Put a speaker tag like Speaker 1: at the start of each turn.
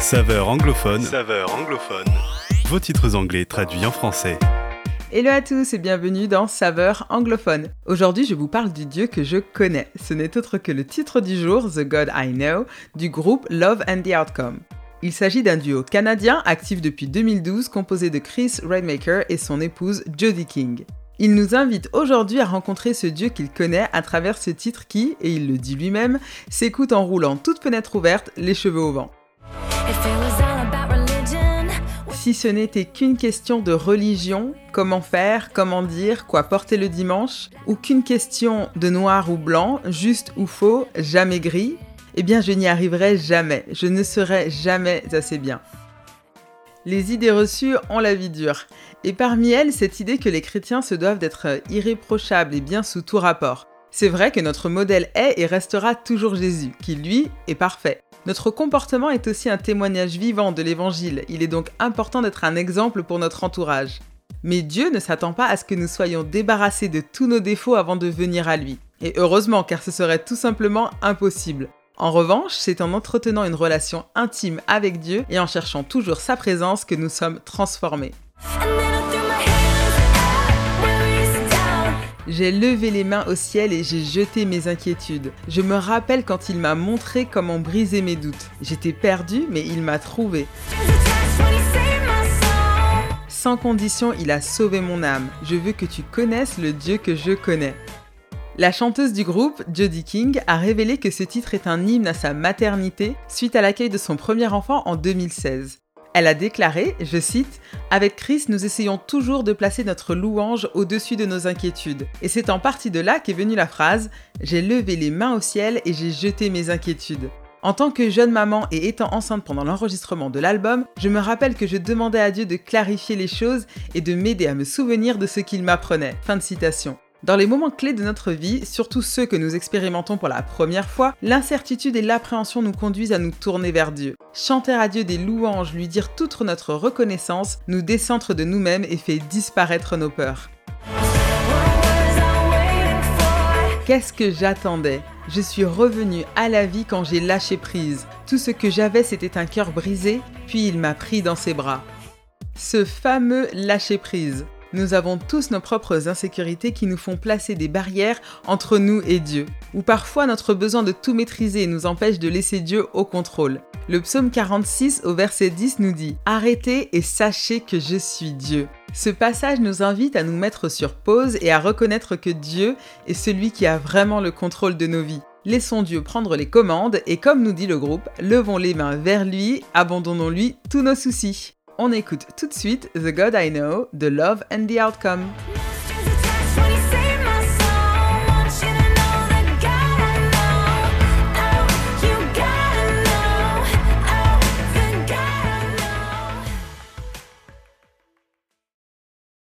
Speaker 1: Saveur anglophone. Saveur anglophone. Vos titres anglais traduits en français.
Speaker 2: Hello à tous et bienvenue dans Saveur anglophone. Aujourd'hui, je vous parle du Dieu que je connais. Ce n'est autre que le titre du jour, The God I Know, du groupe Love and the Outcome. Il s'agit d'un duo canadien actif depuis 2012 composé de Chris Rainmaker et son épouse Jodie King. Il nous invite aujourd'hui à rencontrer ce Dieu qu'il connaît à travers ce titre qui, et il le dit lui-même, s'écoute en roulant toute fenêtre ouverte, les cheveux au vent. Si ce n'était qu'une question de religion, comment faire, comment dire, quoi porter le dimanche, ou qu'une question de noir ou blanc, juste ou faux, jamais gris, eh bien je n'y arriverai jamais, je ne serai jamais assez bien. Les idées reçues ont la vie dure, et parmi elles cette idée que les chrétiens se doivent d'être irréprochables et bien sous tout rapport. C'est vrai que notre modèle est et restera toujours Jésus, qui lui est parfait. Notre comportement est aussi un témoignage vivant de l'Évangile, il est donc important d'être un exemple pour notre entourage. Mais Dieu ne s'attend pas à ce que nous soyons débarrassés de tous nos défauts avant de venir à lui. Et heureusement, car ce serait tout simplement impossible. En revanche, c'est en entretenant une relation intime avec Dieu et en cherchant toujours sa présence que nous sommes transformés. J'ai levé les mains au ciel et j'ai jeté mes inquiétudes. Je me rappelle quand il m'a montré comment briser mes doutes. J'étais perdu, mais il m'a trouvé. Sans condition, il a sauvé mon âme. Je veux que tu connaisses le Dieu que je connais. La chanteuse du groupe, Jodie King, a révélé que ce titre est un hymne à sa maternité suite à l'accueil de son premier enfant en 2016. Elle a déclaré, je cite, Avec Chris, nous essayons toujours de placer notre louange au-dessus de nos inquiétudes. Et c'est en partie de là qu'est venue la phrase J'ai levé les mains au ciel et j'ai jeté mes inquiétudes. En tant que jeune maman et étant enceinte pendant l'enregistrement de l'album, je me rappelle que je demandais à Dieu de clarifier les choses et de m'aider à me souvenir de ce qu'il m'apprenait. Fin de citation. Dans les moments clés de notre vie, surtout ceux que nous expérimentons pour la première fois, l'incertitude et l'appréhension nous conduisent à nous tourner vers Dieu. Chanter à Dieu des louanges, lui dire toute notre reconnaissance, nous décentre de nous-mêmes et fait disparaître nos peurs. Qu'est-ce que j'attendais? Je suis revenue à la vie quand j'ai lâché prise. Tout ce que j'avais, c'était un cœur brisé, puis il m'a pris dans ses bras. Ce fameux lâcher prise. Nous avons tous nos propres insécurités qui nous font placer des barrières entre nous et Dieu. Ou parfois notre besoin de tout maîtriser nous empêche de laisser Dieu au contrôle. Le psaume 46 au verset 10 nous dit ⁇ Arrêtez et sachez que je suis Dieu ⁇ Ce passage nous invite à nous mettre sur pause et à reconnaître que Dieu est celui qui a vraiment le contrôle de nos vies. Laissons Dieu prendre les commandes et comme nous dit le groupe, levons les mains vers lui, abandonnons-lui tous nos soucis on écoute tout de suite The God I Know de Love and the Outcome.